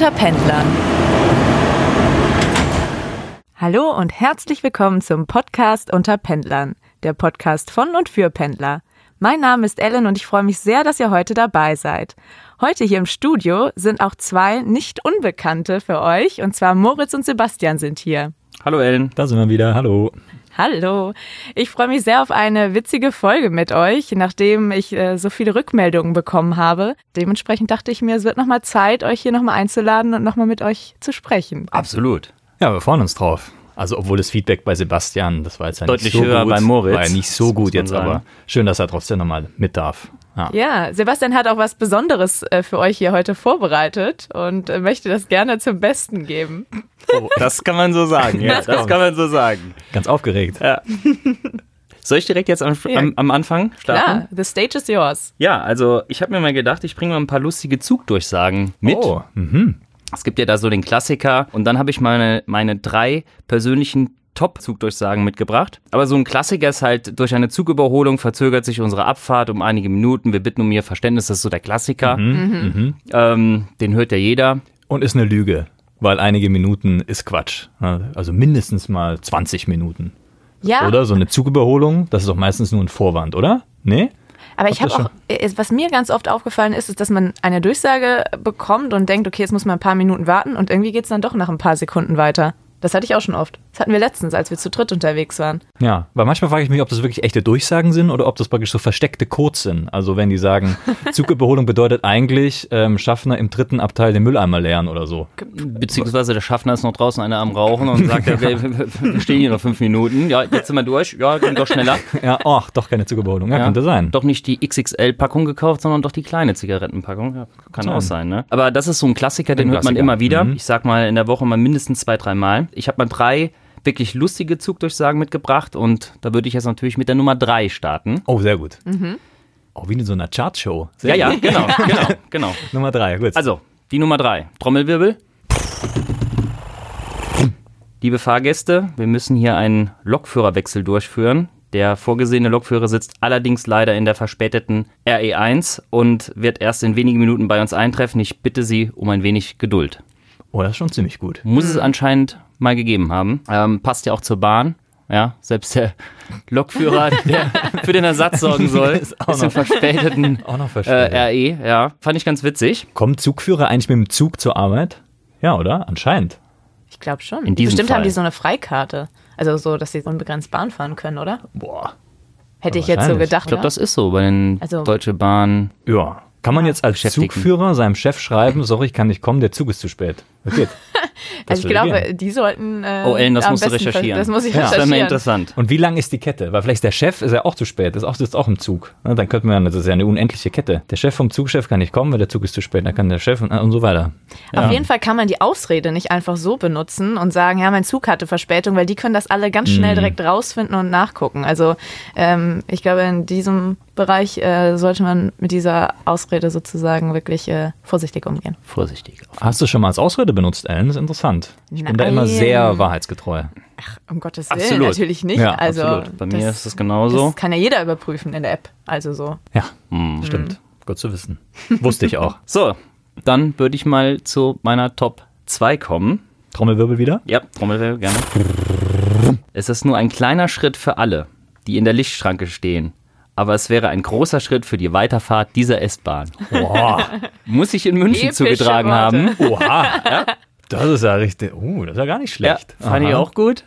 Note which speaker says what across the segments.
Speaker 1: unter Pendlern. Hallo und herzlich willkommen zum Podcast unter Pendlern, der Podcast von und für Pendler. Mein Name ist Ellen und ich freue mich sehr, dass ihr heute dabei seid. Heute hier im Studio sind auch zwei nicht Unbekannte für euch, und zwar Moritz und Sebastian sind hier.
Speaker 2: Hallo Ellen.
Speaker 3: Da sind wir wieder. Hallo.
Speaker 1: Hallo. Ich freue mich sehr auf eine witzige Folge mit euch, nachdem ich äh, so viele Rückmeldungen bekommen habe. Dementsprechend dachte ich mir, es wird nochmal Zeit, euch hier nochmal einzuladen und nochmal mit euch zu sprechen.
Speaker 2: Absolut.
Speaker 3: Ja, wir freuen uns drauf. Also obwohl das Feedback bei Sebastian, das war jetzt ja
Speaker 2: Deutlich
Speaker 3: nicht so
Speaker 2: höher
Speaker 3: gut.
Speaker 2: bei Moritz.
Speaker 3: War ja nicht so gut jetzt,
Speaker 2: sagen.
Speaker 3: aber schön, dass er trotzdem nochmal mit darf. Ja.
Speaker 1: Ja, Sebastian hat auch was Besonderes äh, für euch hier heute vorbereitet und äh, möchte das gerne zum Besten geben.
Speaker 2: Das kann man so sagen, ja. Das kann man so sagen.
Speaker 3: Ganz aufgeregt.
Speaker 2: Soll ich direkt jetzt am,
Speaker 1: Ja.
Speaker 2: am, am Anfang starten?
Speaker 1: Klar, the stage is yours.
Speaker 2: Ja, also ich habe mir mal gedacht, ich bringe mal ein paar lustige Zugdurchsagen mit.
Speaker 3: Oh, mhm.
Speaker 2: Es gibt ja da so den Klassiker und dann habe ich meine, meine drei persönlichen Top-Zugdurchsagen mitgebracht. Aber so ein Klassiker ist halt, durch eine Zugüberholung verzögert sich unsere Abfahrt um einige Minuten. Wir bitten um Ihr Verständnis, das ist so der Klassiker. Ähm, den hört ja jeder.
Speaker 3: Und ist eine Lüge, weil einige Minuten ist Quatsch. Also mindestens mal 20 Minuten.
Speaker 1: Ja,
Speaker 3: Oder so eine Zugüberholung, das ist doch meistens nur ein Vorwand, oder? Nee?
Speaker 1: Aber ich habe auch, äh, was mir ganz oft aufgefallen ist, ist, dass man eine Durchsage bekommt und denkt, okay, jetzt muss man ein paar Minuten warten und irgendwie geht es dann doch nach ein paar Sekunden weiter. Das hatte ich auch schon oft. Das hatten wir letztens, als wir zu dritt unterwegs waren.
Speaker 3: Ja, weil manchmal frage ich mich, ob das wirklich echte Durchsagen sind oder ob das praktisch so versteckte Codes sind. Also wenn die sagen, Zugüberholung bedeutet eigentlich, ähm, Schaffner im dritten Abteil den Mülleimer leeren oder so.
Speaker 2: Beziehungsweise der Schaffner ist noch draußen einer am Rauchen und sagt, okay, wir stehen hier noch fünf Minuten. Ja, jetzt sind wir durch. Ja, ging doch schneller.
Speaker 3: Ja, ach, doch keine Zugüberholung. Ja,
Speaker 2: Ja.
Speaker 3: könnte sein.
Speaker 2: Doch nicht die XXL-Packung gekauft, sondern doch die kleine Zigarettenpackung. Ja, kann
Speaker 3: Kann
Speaker 2: auch sein, ne? Aber das ist so ein Klassiker, den
Speaker 3: Ein
Speaker 2: hört man
Speaker 3: Klassiker.
Speaker 2: immer wieder.
Speaker 3: Mhm.
Speaker 2: Ich sag mal in der Woche mal mindestens zwei, drei Mal. Ich habe mal drei wirklich lustige Zugdurchsagen mitgebracht und da würde ich jetzt natürlich mit der Nummer drei starten.
Speaker 3: Oh, sehr gut. Auch wie in so einer Chartshow.
Speaker 2: Ja,
Speaker 3: Sehr
Speaker 2: ja,
Speaker 3: gut.
Speaker 2: genau, genau, genau.
Speaker 3: Nummer drei, gut.
Speaker 2: Also, die Nummer drei. Trommelwirbel. Liebe Fahrgäste, wir müssen hier einen Lokführerwechsel durchführen. Der vorgesehene Lokführer sitzt allerdings leider in der verspäteten RE1 und wird erst in wenigen Minuten bei uns eintreffen. Ich bitte Sie um ein wenig Geduld.
Speaker 3: oh, das ist schon ziemlich gut.
Speaker 2: Muss es anscheinend mal gegeben haben. Ähm, passt ja auch zur Bahn. Ja, selbst der Lokführer, der für den Ersatz sorgen soll, ist,
Speaker 3: Ist auch
Speaker 2: im
Speaker 3: noch-
Speaker 2: verspäteten
Speaker 3: Auch noch
Speaker 2: äh,
Speaker 3: verstehe.
Speaker 2: RE. Ja, fand ich ganz witzig.
Speaker 3: Kommt Zugführer eigentlich mit dem Zug zur Arbeit? Ja, oder? Anscheinend.
Speaker 1: Ich glaube schon.
Speaker 2: In diesem
Speaker 1: Bestimmt haben
Speaker 2: Fall.
Speaker 1: die so eine Freikarte. Also so, dass sie unbegrenzt Bahn fahren können, oder?
Speaker 3: Boah.
Speaker 1: Hätte ich jetzt so gedacht.
Speaker 2: Ich glaube, das ist so bei den
Speaker 1: Also-
Speaker 2: Deutsche Bahn.
Speaker 3: Ja. Kann man jetzt als. Zugführer seinem Chef schreiben, sorry, ich kann nicht kommen, der Zug ist zu spät. Das
Speaker 1: also ich glaube,
Speaker 3: gehen.
Speaker 1: die sollten. Äh,
Speaker 2: Oh, Ellen, das
Speaker 1: am
Speaker 2: musst du recherchieren.
Speaker 1: Das muss ich
Speaker 3: Ja.
Speaker 2: Das wäre
Speaker 1: recherchieren.
Speaker 2: mir interessant.
Speaker 3: Und wie lang ist die Kette? Weil vielleicht ist der Chef ist ja auch zu spät, ist auch, sitzt auch im Zug. Na, dann könnte man, das ist ja eine unendliche Kette. Der Chef vom Zugchef kann nicht kommen, weil der Zug ist zu spät. Dann kann der Chef und, und so weiter.
Speaker 1: Auf jeden Fall kann man die Ausrede nicht einfach so benutzen und sagen, ja, mein Zug hatte Verspätung, weil die können das alle ganz
Speaker 2: Mhm.
Speaker 1: schnell direkt rausfinden und nachgucken. Also ähm, ich glaube, in diesem Bereich äh, sollte man mit dieser Ausrede sozusagen wirklich äh, vorsichtig umgehen.
Speaker 2: Vorsichtig.
Speaker 3: Hast du schon mal als Ausrede benutzt, Ellen? Das ist interessant. Ich bin da
Speaker 1: Nein.
Speaker 3: immer sehr wahrheitsgetreu.
Speaker 1: Um Gottes Willen,
Speaker 2: Absolut.
Speaker 1: natürlich nicht.
Speaker 3: Ja,
Speaker 1: also
Speaker 2: absolut. Bei mir
Speaker 1: das,
Speaker 2: ist es genauso.
Speaker 1: Das kann ja jeder überprüfen in der App. Also so.
Speaker 3: Ja,
Speaker 2: Hm.
Speaker 3: stimmt. Gut zu wissen. Wusste ich auch.
Speaker 2: So, dann würde ich mal zu meiner Top 2 kommen.
Speaker 3: Trommelwirbel wieder?
Speaker 2: Ja, Trommelwirbel, gerne. Es ist nur ein kleiner Schritt für alle, die in der Lichtschranke stehen. Aber es wäre ein großer Schritt für die Weiterfahrt dieser S-Bahn. Muss ich in München
Speaker 1: Epische
Speaker 2: zugetragen
Speaker 1: Worte.
Speaker 2: haben.
Speaker 3: Oha. Das ist ja richtig. Uh, das ist ja gar nicht
Speaker 2: Ja,
Speaker 3: schlecht.
Speaker 2: fand ich
Speaker 3: Aha.
Speaker 2: auch gut.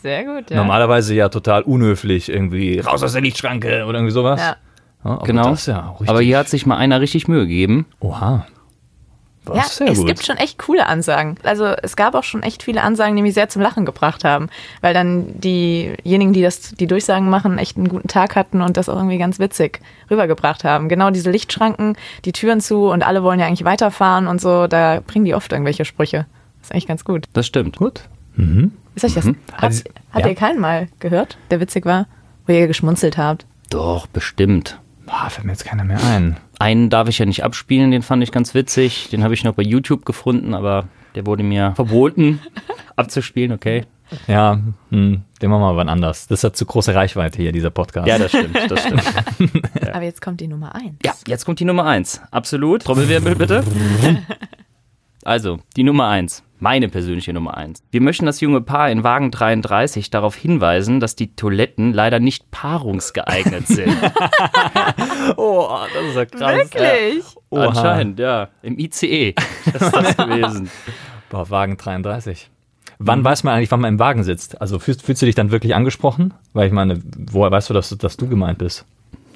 Speaker 1: Sehr gut, ja.
Speaker 3: Normalerweise ja total unhöflich, irgendwie raus aus der Lichtschranke oder irgendwie sowas.
Speaker 1: Ja.
Speaker 3: Ja, aber
Speaker 2: Genau.
Speaker 3: Ja.
Speaker 2: Aber hier hat sich mal einer richtig Mühe gegeben.
Speaker 3: Oha.
Speaker 1: Ja,
Speaker 3: sehr
Speaker 1: es
Speaker 3: gut.
Speaker 1: gibt schon echt coole Ansagen. Also es gab auch schon echt viele Ansagen, die mich sehr zum Lachen gebracht haben, weil dann diejenigen, die das, die Durchsagen machen, echt einen guten Tag hatten und das auch irgendwie ganz witzig rübergebracht haben. Genau diese Lichtschranken, die Türen zu und alle wollen ja eigentlich weiterfahren und so, da bringen die oft irgendwelche Sprüche. Das ist eigentlich ganz gut.
Speaker 2: Das stimmt.
Speaker 3: gut.
Speaker 1: Ist euch das, habt,
Speaker 3: Also,
Speaker 1: habt
Speaker 3: ja.
Speaker 1: ihr keinen mal gehört, der witzig war, wo ihr geschmunzelt habt?
Speaker 2: Doch, bestimmt.
Speaker 3: Boah, fällt mir jetzt keiner mehr ein.
Speaker 2: Einen darf ich ja nicht abspielen, den fand ich ganz witzig. Den habe ich noch bei YouTube gefunden, aber der wurde mir verboten abzuspielen, okay.
Speaker 3: Ja, hm, den machen wir mal wann anders. Das hat zu große Reichweite hier, dieser Podcast.
Speaker 2: Ja, das stimmt, das stimmt.
Speaker 1: Aber jetzt kommt die Nummer eins.
Speaker 2: Ja, jetzt kommt die Nummer eins. Absolut. Trommelwirbel bitte. Also, die Nummer eins. Meine persönliche Nummer eins. Wir möchten das junge Paar in Wagen 33 darauf hinweisen, dass die Toiletten leider nicht paarungsgeeignet sind.
Speaker 3: Oh, das ist ja krass.
Speaker 1: Wirklich?
Speaker 3: Oha.
Speaker 2: Anscheinend, ja. Im ICE ist das gewesen.
Speaker 3: Boah, Wagen 33. Wann weiß man eigentlich, wann man im Wagen sitzt? Also fühlst, fühlst du dich dann wirklich angesprochen? Weil ich meine, woher weißt du, dass, dass du gemeint bist?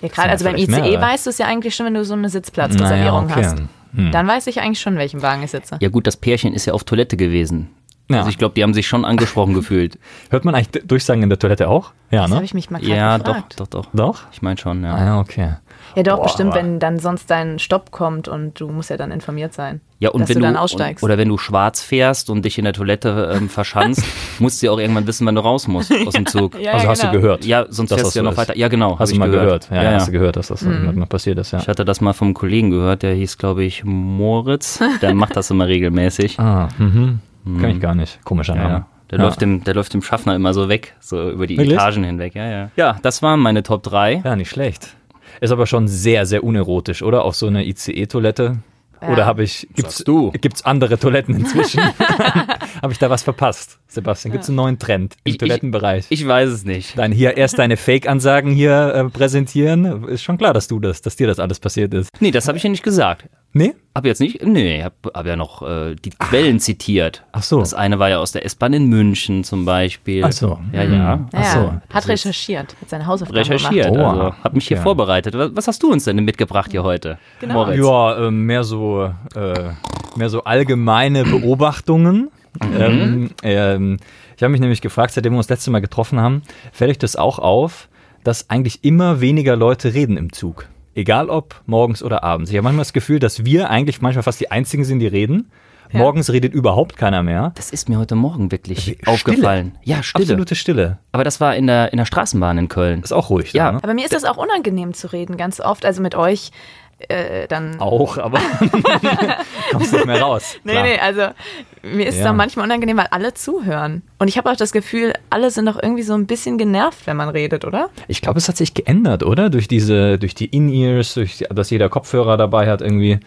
Speaker 1: Ja, gerade, also beim ICE
Speaker 3: mehrere.
Speaker 1: weißt du es ja eigentlich schon, wenn du so eine Sitzplatzreservierung
Speaker 3: Naja, okay.
Speaker 1: hast. Dann weiß ich eigentlich schon, in welchem Wagen ich sitze.
Speaker 2: Ja gut, das Pärchen ist ja auf Toilette gewesen.
Speaker 3: Ja.
Speaker 2: Also ich glaube, die haben sich schon angesprochen gefühlt.
Speaker 3: Hört man eigentlich Durchsagen in der Toilette auch? Ja,
Speaker 1: Das
Speaker 3: ne?
Speaker 1: habe ich mich mal
Speaker 2: Ja, doch,
Speaker 1: gefragt.
Speaker 2: doch, doch.
Speaker 3: Doch?
Speaker 2: Ich meine schon, ja.
Speaker 3: Ah, ja, okay.
Speaker 1: Ja, doch,
Speaker 3: Boah,
Speaker 1: bestimmt, wenn dann sonst dein Stopp kommt und du musst ja dann informiert sein.
Speaker 2: Ja, und
Speaker 1: dass
Speaker 2: wenn
Speaker 1: du dann aussteigst.
Speaker 2: Und, oder wenn du schwarz fährst und dich in der Toilette ähm, verschanzt, musst du ja auch irgendwann wissen, wann du raus musst aus dem Zug.
Speaker 1: Ja,
Speaker 3: also hast
Speaker 1: genau.
Speaker 3: du gehört?
Speaker 2: Ja, sonst
Speaker 3: Dass
Speaker 2: fährst du ja noch
Speaker 3: ist.
Speaker 2: weiter. Ja, genau.
Speaker 3: Hast du mal gehört? Ja,
Speaker 2: ja, ja.
Speaker 3: hast du gehört, dass das
Speaker 1: Mhm.
Speaker 3: noch passiert ist, ja.
Speaker 2: Ich hatte das mal vom Kollegen gehört, der hieß, glaube ich, Moritz. Der macht das immer regelmäßig.
Speaker 3: Ah, mhm. Kenn ich gar nicht. Komischer
Speaker 2: Ja,
Speaker 3: Name.
Speaker 2: ja. Der,
Speaker 3: ja.
Speaker 2: läuft dem, der läuft dem Schaffner immer so weg, so über die
Speaker 3: Wirklich?
Speaker 2: Etagen hinweg. Ja, ja. ja, das waren meine Top 3.
Speaker 3: Ja, nicht schlecht. Ist aber schon sehr, sehr unerotisch, oder? Auf so einer ICE-Toilette.
Speaker 1: Ja.
Speaker 3: Oder habe ich, gibt's,
Speaker 2: Sagst du.
Speaker 3: gibt's andere Toiletten inzwischen? habe ich da was verpasst, Sebastian? Gibt's einen neuen Trend im
Speaker 2: Ich- ich-
Speaker 3: Toilettenbereich?
Speaker 2: Ich weiß es nicht.
Speaker 3: Dein hier erst deine Fake-Ansagen hier äh, präsentieren. Ist schon klar, dass du das, dass dir das alles passiert ist.
Speaker 2: Nee, das habe ich ja nicht gesagt.
Speaker 3: Nee?
Speaker 2: Hab jetzt nicht, nee, hab, hab ja noch äh, die Quellen zitiert.
Speaker 3: Ach so.
Speaker 2: Das eine war ja aus der S-Bahn in München zum Beispiel.
Speaker 3: Ach so.
Speaker 2: Ja, ja.
Speaker 3: Ach
Speaker 1: Ja,
Speaker 3: so.
Speaker 1: hat recherchiert, hat seine Hausaufgaben
Speaker 2: Recherchiert,
Speaker 3: Oh,
Speaker 2: also hab mich hier vorbereitet. Was, was hast du uns denn mitgebracht hier heute?
Speaker 1: Genau.
Speaker 2: Moritz?
Speaker 3: Ja, ähm, mehr so, äh, mehr so allgemeine Beobachtungen. Ähm, ähm, ich habe mich nämlich gefragt, seitdem wir uns das letzte Mal getroffen haben, fällt euch das auch auf, dass eigentlich immer weniger Leute reden im Zug? Egal ob morgens oder abends. Ich habe manchmal das Gefühl, dass wir eigentlich manchmal fast die Einzigen sind, die reden.
Speaker 1: Ja.
Speaker 3: Morgens redet überhaupt keiner mehr.
Speaker 2: Das ist mir heute Morgen wirklich
Speaker 3: Stille.
Speaker 2: aufgefallen. Ja, Stille.
Speaker 3: Absolute Stille.
Speaker 2: Aber das war in der, in der Straßenbahn in Köln.
Speaker 3: Ist auch ruhig.
Speaker 2: Ja.
Speaker 3: Da, ne?
Speaker 1: Aber mir ist das auch unangenehm zu reden, ganz oft. Also mit euch äh, dann.
Speaker 3: Auch, aber kommst nicht mehr raus.
Speaker 1: Nee,
Speaker 3: Klar.
Speaker 1: nee, also mir ist es
Speaker 3: Ja.
Speaker 1: auch manchmal unangenehm, weil alle zuhören. Und ich habe auch das Gefühl, alle sind doch irgendwie so ein bisschen genervt, wenn man redet, oder?
Speaker 3: Ich glaube, es hat sich geändert, oder? Durch diese, durch die In-Ears, durch die, dass jeder Kopfhörer dabei hat, irgendwie.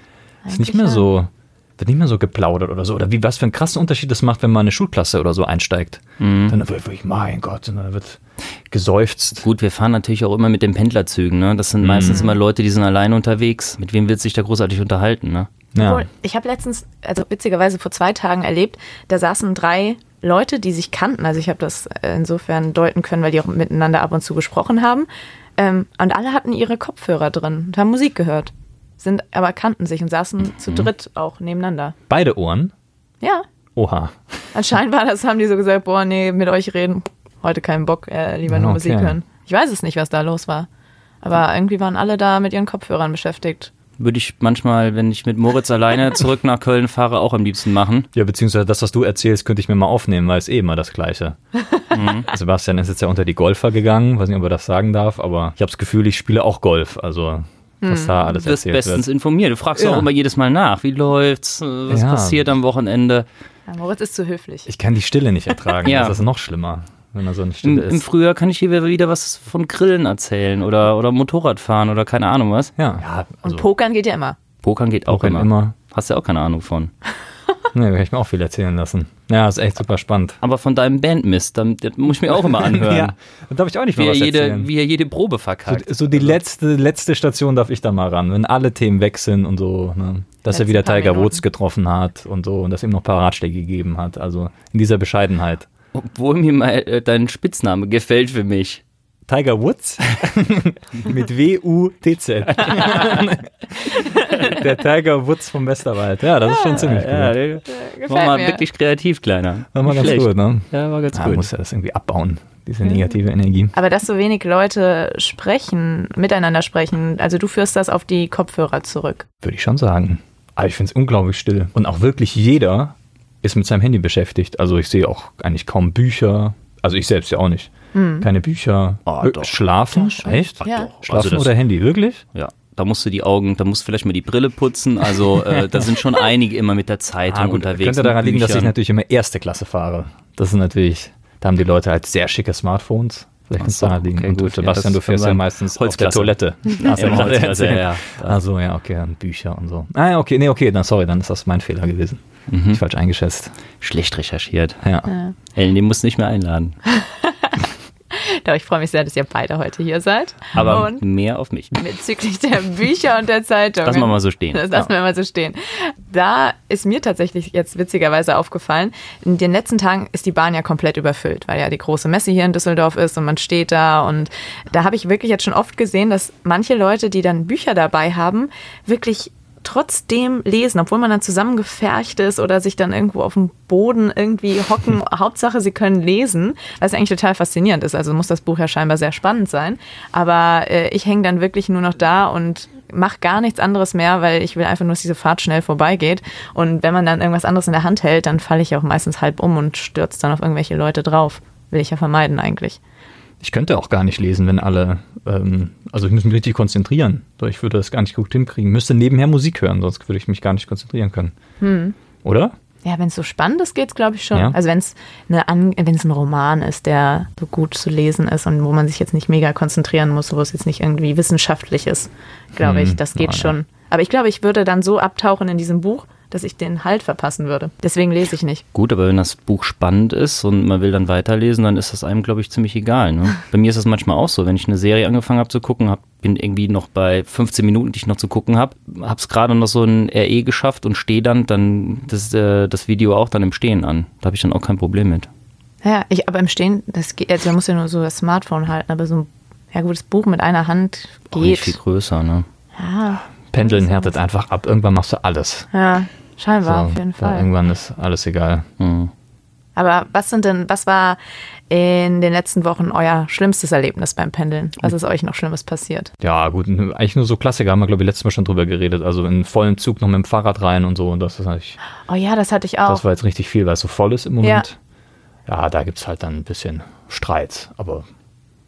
Speaker 3: Ist nicht
Speaker 1: Eigentlich
Speaker 3: mehr so, wird nicht mehr so geplaudert oder so. Oder wie, was für einen krassen Unterschied das macht, wenn man eine Schulklasse oder so einsteigt. Dann wird wirklich, mein Gott, und dann wird geseufzt.
Speaker 2: Gut, wir fahren natürlich auch immer mit den Pendlerzügen. Ne? Das sind
Speaker 3: Mhm.
Speaker 2: meistens immer Leute, die sind alleine unterwegs. Mit wem wird sich da großartig unterhalten? Ne?
Speaker 3: Ja.
Speaker 1: Ich habe letztens, also witzigerweise vor zwei Tagen erlebt, da saßen drei Leute, die sich kannten. Also ich habe das äh, insofern deuten können, weil die auch miteinander ab und zu gesprochen haben. Ähm, und alle hatten ihre Kopfhörer drin und haben Musik gehört. Sind aber kannten sich und saßen zu dritt auch nebeneinander.
Speaker 3: Beide Ohren.
Speaker 1: Ja,
Speaker 3: Oha.
Speaker 1: anscheinend war das, haben die so gesagt, boah, nee, mit euch reden, heute keinen Bock, äh, lieber nur
Speaker 3: Okay.
Speaker 1: Musik hören. Ich weiß es nicht, was da los war. Aber irgendwie waren alle da mit ihren Kopfhörern beschäftigt.
Speaker 2: Würde ich manchmal, wenn ich mit Moritz alleine zurück nach Köln fahre, auch am liebsten machen.
Speaker 3: Ja, beziehungsweise das, was du erzählst, könnte ich mir mal aufnehmen, weil es eh immer das Gleiche. Sebastian ist jetzt ja unter die Golfer gegangen, weiß nicht, ob er das sagen darf, aber ich habe das Gefühl, ich spiele auch Golf. Also, was da alles
Speaker 2: Du wirst
Speaker 3: erzählt
Speaker 2: bestens
Speaker 3: wird.
Speaker 2: informiert. Du fragst
Speaker 3: Ja.
Speaker 2: auch immer jedes Mal nach. Wie läuft's? Was
Speaker 3: Ja.
Speaker 2: passiert am Wochenende?
Speaker 1: Ja, Moritz ist zu höflich.
Speaker 3: Ich kann die Stille nicht ertragen.
Speaker 2: Ja.
Speaker 3: Das ist noch schlimmer, wenn er so eine
Speaker 2: Im,
Speaker 3: Stille
Speaker 2: Im
Speaker 3: ist.
Speaker 2: Frühjahr kann ich hier wieder was von Grillen erzählen oder, oder Motorradfahren oder keine Ahnung was.
Speaker 3: Ja, ja
Speaker 1: Und
Speaker 3: also,
Speaker 1: Pokern geht ja immer.
Speaker 2: Pokern geht auch
Speaker 3: Pokern
Speaker 2: immer.
Speaker 3: immer.
Speaker 2: Hast ja auch keine Ahnung von.
Speaker 3: Nee, kann ich mir auch viel erzählen lassen. Ja, ist echt super spannend.
Speaker 2: Aber von deinem Bandmist, dann, das muss ich mir auch immer anhören.
Speaker 3: Ja, da darf ich auch nicht
Speaker 2: wie,
Speaker 3: mal
Speaker 2: er
Speaker 3: was
Speaker 2: jede,
Speaker 3: erzählen.
Speaker 2: wie er jede Probe verkackt.
Speaker 3: So, so die letzte, letzte Station darf ich da mal ran, wenn alle Themen weg sind und so. Ne? Dass er wieder Tiger. Woods getroffen hat und so und dass ihm noch ein paar Ratschläge gegeben hat. Also in dieser Bescheidenheit.
Speaker 2: Obwohl mir mal äh, dein Spitzname gefällt für mich.
Speaker 3: Tiger Woods mit W-U-T-Z. Der Tiger Woods vom Westerwald. Ja, das ist schon ziemlich gut.
Speaker 2: Ja, der
Speaker 1: Gefällt
Speaker 2: war mal
Speaker 1: mir.
Speaker 2: wirklich kreativ, Kleiner.
Speaker 3: War mal ganz
Speaker 2: schlecht.
Speaker 3: gut, ne?
Speaker 2: Ja, war ganz
Speaker 3: Ja,
Speaker 2: gut.
Speaker 3: muss ja das irgendwie abbauen, diese negative Energie.
Speaker 1: Aber dass so wenig Leute sprechen, miteinander sprechen, also du führst das auf die Kopfhörer zurück.
Speaker 3: Würde ich schon sagen. Aber ich finde es unglaublich still. Und auch wirklich jeder ist mit seinem Handy beschäftigt. Also ich sehe auch eigentlich kaum Bücher. Also ich selbst ja auch nicht. Keine Bücher. Wir-
Speaker 2: doch.
Speaker 3: Schlafen? Echt?
Speaker 2: Ach
Speaker 1: Ja.
Speaker 2: doch.
Speaker 3: Schlafen
Speaker 2: Also das-
Speaker 3: oder Handy? Wirklich?
Speaker 2: Ja, da musst du die Augen, da musst du vielleicht mal die Brille putzen. Also äh, da sind schon einige immer mit der Zeitung unterwegs.
Speaker 3: Ah, Könnte
Speaker 2: mit
Speaker 3: daran liegen, dass ich natürlich immer erste Klasse fahre. Das ist natürlich, da haben die Leute halt sehr schicke Smartphones. Vielleicht kannst du da liegen.
Speaker 2: okay,
Speaker 3: Und
Speaker 2: gut.
Speaker 3: Sebastian,
Speaker 2: Ja,
Speaker 3: du fährst ja meistens auf der
Speaker 2: Holzklasse.
Speaker 3: Toilette.
Speaker 2: Ja,
Speaker 3: ja
Speaker 2: Holzklasse, ja, ja.
Speaker 3: Also ja, okay, und Bücher und so. Ah ja, okay, nee, okay, dann sorry, dann ist das mein Fehler gewesen.
Speaker 2: Mhm.
Speaker 3: Ich falsch eingeschätzt.
Speaker 2: Schlecht recherchiert.
Speaker 3: Ja.
Speaker 1: Ja.
Speaker 2: Ellen, den musst du nicht mehr einladen.
Speaker 1: Doch, ich freue mich sehr, dass ihr beide heute hier seid.
Speaker 2: Aber
Speaker 1: und
Speaker 2: mehr auf mich.
Speaker 1: bezüglich der Bücher und der Zeitung.
Speaker 2: Lass mal mal so stehen.
Speaker 1: Das lassen wir mal so stehen. Da ist mir tatsächlich jetzt witzigerweise aufgefallen, in den letzten Tagen ist die Bahn ja komplett überfüllt, weil ja die große Messe hier in Düsseldorf ist und man steht da. Und da habe ich wirklich jetzt schon oft gesehen, dass manche Leute, die dann Bücher dabei haben, wirklich trotzdem lesen, obwohl man dann zusammengefercht ist oder sich dann irgendwo auf dem Boden irgendwie hocken. Hauptsache, sie können lesen, was eigentlich total faszinierend ist. Also muss das Buch ja scheinbar sehr spannend sein. Aber äh, ich hänge dann wirklich nur noch da und mache gar nichts anderes mehr, weil ich will einfach nur, dass diese Fahrt schnell vorbeigeht. Und wenn man dann irgendwas anderes in der Hand hält, dann falle ich auch meistens halb um und stürze dann auf irgendwelche Leute drauf. Will ich ja vermeiden eigentlich.
Speaker 3: Ich könnte auch gar nicht lesen, wenn alle, ähm, also ich muss mich richtig konzentrieren. Ich würde das gar nicht gut hinkriegen. Müsste nebenher Musik hören, sonst würde ich mich gar nicht konzentrieren können. Oder?
Speaker 1: Ja, wenn es so spannend ist, geht's glaube ich schon.
Speaker 3: Ja.
Speaker 1: Also wenn es wenn es ein Roman ist, der so gut zu lesen ist und wo man sich jetzt nicht mega konzentrieren muss, wo es jetzt nicht irgendwie wissenschaftlich ist, glaube
Speaker 3: Hm,
Speaker 1: ich, das geht
Speaker 3: ja.
Speaker 1: schon. Aber ich glaube, ich würde dann so abtauchen in diesem Buch, dass ich den Halt verpassen würde. Deswegen lese ich nicht.
Speaker 2: Gut, aber wenn das Buch spannend ist und man will dann weiterlesen, dann ist das einem, glaube ich, ziemlich egal. Ne? Bei mir ist das manchmal auch so, wenn ich eine Serie angefangen habe zu gucken, hab, bin irgendwie noch bei 15 Minuten, die ich noch zu gucken habe, habe es gerade noch so ein RE geschafft und stehe dann, dann das, äh, das Video auch dann im Stehen an. Da habe ich dann auch kein Problem mit.
Speaker 1: Ja, ich, aber im Stehen, das geht, also man muss ja nur so das Smartphone halten, aber so ein ja gutes Buch mit einer Hand
Speaker 2: Auch nicht viel
Speaker 1: geht.
Speaker 2: größer, ne?
Speaker 1: Ja,
Speaker 3: Pendeln härtet einfach ab. Irgendwann machst du alles.
Speaker 1: ja, scheinbar
Speaker 3: So,
Speaker 1: auf jeden Fall.
Speaker 3: Irgendwann ist alles egal.
Speaker 2: Mhm.
Speaker 1: Aber was sind denn, was war in den letzten Wochen euer schlimmstes Erlebnis beim Pendeln? Was ist euch noch Schlimmes passiert?
Speaker 3: Ja, gut, eigentlich nur so Klassiker, haben wir, glaube ich, letztes Mal schon drüber geredet. Also in vollen Zug noch mit dem Fahrrad rein und so. Und das ist eigentlich,
Speaker 1: Oh ja, das hatte ich auch.
Speaker 3: das war jetzt richtig viel, weil es so voll ist im Moment. Ja, da gibt es halt dann ein bisschen Streit. Aber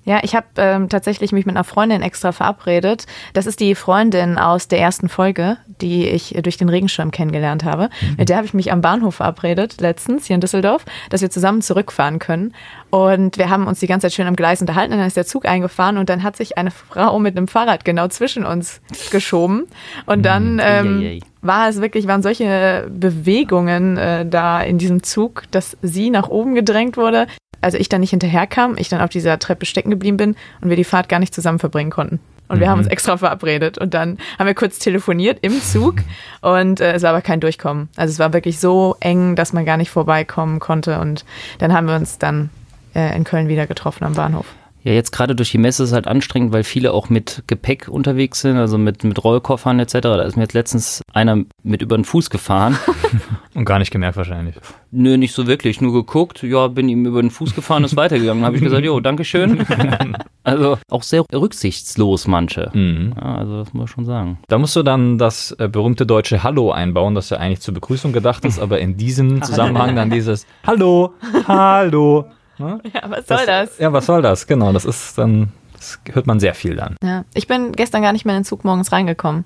Speaker 1: Ja, ich habe ähm, tatsächlich mich mit einer Freundin extra verabredet. Das ist die Freundin aus der ersten Folge, die ich durch den Regenschirm kennengelernt habe. Mit der habe ich mich am Bahnhof verabredet, letztens hier in Düsseldorf, dass wir zusammen zurückfahren können. Und wir haben uns die ganze Zeit schön am Gleis unterhalten. Und dann ist der Zug eingefahren und dann hat sich eine Frau mit einem Fahrrad genau zwischen uns geschoben. Und dann ähm,
Speaker 2: Eieiei.
Speaker 1: war es wirklich, waren solche Bewegungen äh, da in diesem Zug, dass sie nach oben gedrängt wurde. Also ich dann nicht hinterherkam, ich dann auf dieser Treppe stecken geblieben bin und wir die Fahrt gar nicht zusammen verbringen konnten. Und wir haben uns extra verabredet und dann haben wir kurz telefoniert im Zug und äh, es war aber kein Durchkommen. Also es war wirklich so eng, dass man gar nicht vorbeikommen konnte und dann haben wir uns dann äh, in Köln wieder getroffen am Bahnhof.
Speaker 2: Ja, jetzt gerade durch die Messe ist es halt anstrengend, weil viele auch mit Gepäck unterwegs sind, also mit, mit Rollkoffern etc. Da ist mir jetzt letztens einer mit über den Fuß gefahren.
Speaker 3: und gar nicht gemerkt wahrscheinlich.
Speaker 2: Nö, nicht so wirklich. Nur geguckt, ja, bin ihm über den Fuß gefahren, ist weitergegangen. Habe ich gesagt, jo, Dankeschön. also auch sehr rücksichtslos manche.
Speaker 3: Mhm.
Speaker 2: Ja, also das muss man schon sagen.
Speaker 3: Da musst du dann das äh, berühmte deutsche Hallo einbauen, das ja eigentlich zur Begrüßung gedacht ist, aber in diesem Zusammenhang dann dieses Hallo, Hallo. Ne?
Speaker 1: Ja, was soll das?
Speaker 3: Ja, was soll das? Genau, das ist dann, das hört man sehr viel dann.
Speaker 1: Ja, ich bin gestern gar nicht mehr in den Zug morgens reingekommen.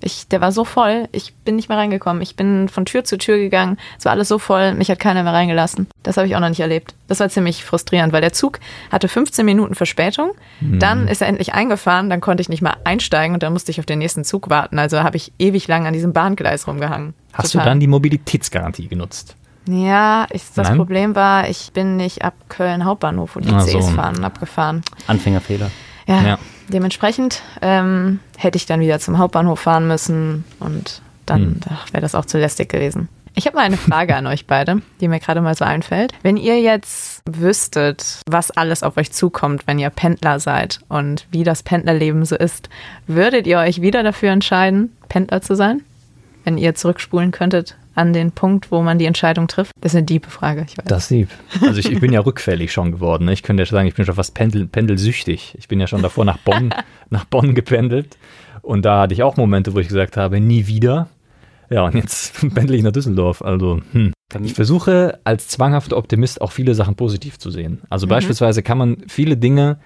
Speaker 1: Ich, der war so voll, ich bin nicht mehr reingekommen. Ich bin von Tür zu Tür gegangen, es war alles so voll, mich hat keiner mehr reingelassen. Das habe ich auch noch nicht erlebt. Das war ziemlich frustrierend, weil der Zug hatte 15 Minuten Verspätung. Dann ist er endlich eingefahren, dann konnte ich nicht mal einsteigen und dann musste ich auf den nächsten Zug warten. Also habe ich ewig lang an diesem Bahngleis rumgehangen.
Speaker 3: Hast
Speaker 1: Total.
Speaker 3: du dann die Mobilitätsgarantie genutzt?
Speaker 1: Ja, ich, das
Speaker 3: Nein?
Speaker 1: Problem war, ich bin nicht ab Köln Hauptbahnhof, wo die Cs
Speaker 3: so.
Speaker 1: fahren, abgefahren.
Speaker 2: Anfängerfehler.
Speaker 1: Ja,
Speaker 3: Ja.
Speaker 1: dementsprechend ähm, hätte ich dann wieder zum Hauptbahnhof fahren müssen und dann
Speaker 3: Hm.
Speaker 1: wäre das auch zu lästig gewesen. Ich habe mal eine Frage an euch beide, die mir gerade mal so einfällt. Wenn ihr jetzt wüsstet, was alles auf euch zukommt, wenn ihr Pendler seid und wie das Pendlerleben so ist, würdet ihr euch wieder dafür entscheiden, Pendler zu sein? Wenn ihr zurückspulen könntet an den Punkt, wo man die Entscheidung trifft? Das ist eine diebe Frage, ich weiß.
Speaker 3: Das lieb. Also ich, ich bin ja rückfällig schon geworden. Ne? Ich könnte ja sagen, ich bin schon fast pendel, pendelsüchtig. Ich bin ja schon davor nach Bonn, nach Bonn gependelt. Und da hatte ich auch Momente, wo ich gesagt habe, nie wieder. Ja, und jetzt pendel ich nach Düsseldorf. Also, hm. Ich versuche als zwanghafter Optimist auch viele Sachen positiv zu sehen. Also beispielsweise kann man viele Dinge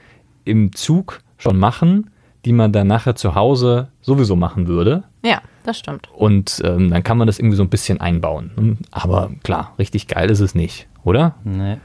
Speaker 3: im Zug schon machen, die man dann nachher zu Hause sowieso machen würde.
Speaker 1: Ja, das stimmt.
Speaker 3: Und ähm, dann kann man das irgendwie so ein bisschen einbauen. Aber klar, richtig geil ist es nicht. oder?
Speaker 2: Nee.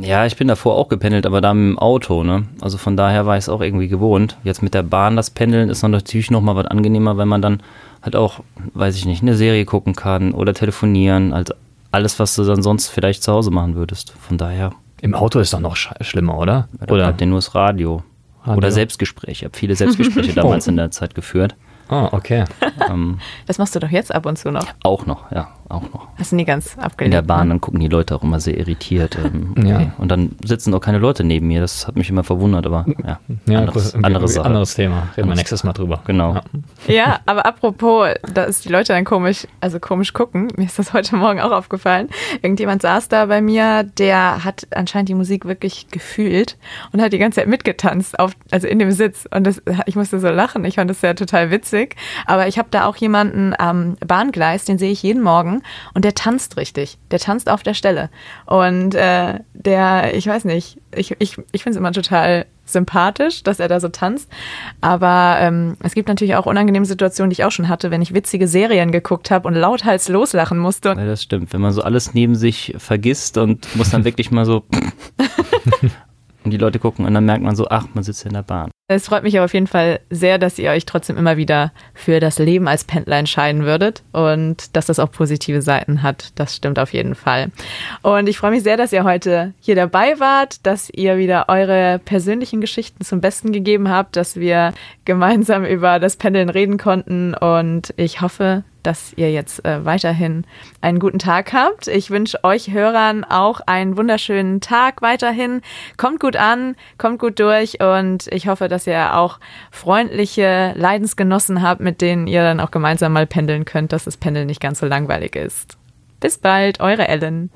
Speaker 2: Ja, ich bin davor auch gependelt, aber da mit dem Auto, ne? Also von daher war ich es auch irgendwie gewohnt. Jetzt mit der Bahn das Pendeln ist natürlich noch mal was angenehmer, wenn man dann halt auch, weiß ich nicht, eine Serie gucken kann oder telefonieren, als alles, was du dann sonst vielleicht zu Hause machen würdest. Von daher.
Speaker 3: Im Auto ist doch noch schlimmer, oder?
Speaker 2: Ja, oder bleibt dir nur das Radio. Radio. Oder Selbstgespräche. Ich habe viele Selbstgespräche damals oh. in der Zeit geführt.
Speaker 3: Ah, oh, okay.
Speaker 1: Ähm, das machst du doch jetzt ab und zu noch.
Speaker 2: Auch noch, ja, auch noch.
Speaker 1: Hast du nie ganz abgelehnt?
Speaker 2: In der Bahn, ne? dann gucken die Leute auch immer sehr irritiert. Ähm, okay. ja. Und dann sitzen auch keine Leute neben mir. Das hat mich immer verwundert, aber ja,
Speaker 3: ja anderes, andere Sache. Anderes Thema. Reden wir nächstes Mal drüber.
Speaker 2: Genau.
Speaker 1: Ja. ja, aber apropos, dass die Leute dann komisch, also komisch gucken, mir ist das heute Morgen auch aufgefallen. Irgendjemand saß da bei mir, der hat anscheinend die Musik wirklich gefühlt und hat die ganze Zeit mitgetanzt, auf, also in dem Sitz. Und das, ich musste so lachen. Ich fand das ja total witzig. Aber ich habe da auch jemanden am Bahngleis, den sehe ich jeden Morgen und der tanzt richtig. Der tanzt auf der Stelle. Und äh, der, ich weiß nicht, ich, ich, ich finde es immer total sympathisch, dass er da so tanzt. Aber ähm, es gibt natürlich auch unangenehme Situationen, die ich auch schon hatte, wenn ich witzige Serien geguckt habe und lauthals loslachen musste.
Speaker 2: Ja, das stimmt. Wenn man so alles neben sich vergisst und muss dann wirklich mal so und die Leute gucken und dann merkt man so, ach, man sitzt in der Bahn.
Speaker 1: Es freut mich aber auf jeden Fall sehr, dass ihr euch trotzdem immer wieder für das Leben als Pendler entscheiden würdet und dass das auch positive Seiten hat. Das stimmt auf jeden Fall. Und ich freue mich sehr, dass ihr heute hier dabei wart, dass ihr wieder eure persönlichen Geschichten zum Besten gegeben habt, dass wir gemeinsam über das Pendeln reden konnten und ich hoffe, dass ihr jetzt äh, weiterhin einen guten Tag habt. Ich wünsche euch Hörern auch einen wunderschönen Tag weiterhin. Kommt gut an, kommt gut durch und ich hoffe, dass ihr auch freundliche Leidensgenossen habt, mit denen ihr dann auch gemeinsam mal pendeln könnt, dass das Pendeln nicht ganz so langweilig ist. Bis bald, eure Ellen.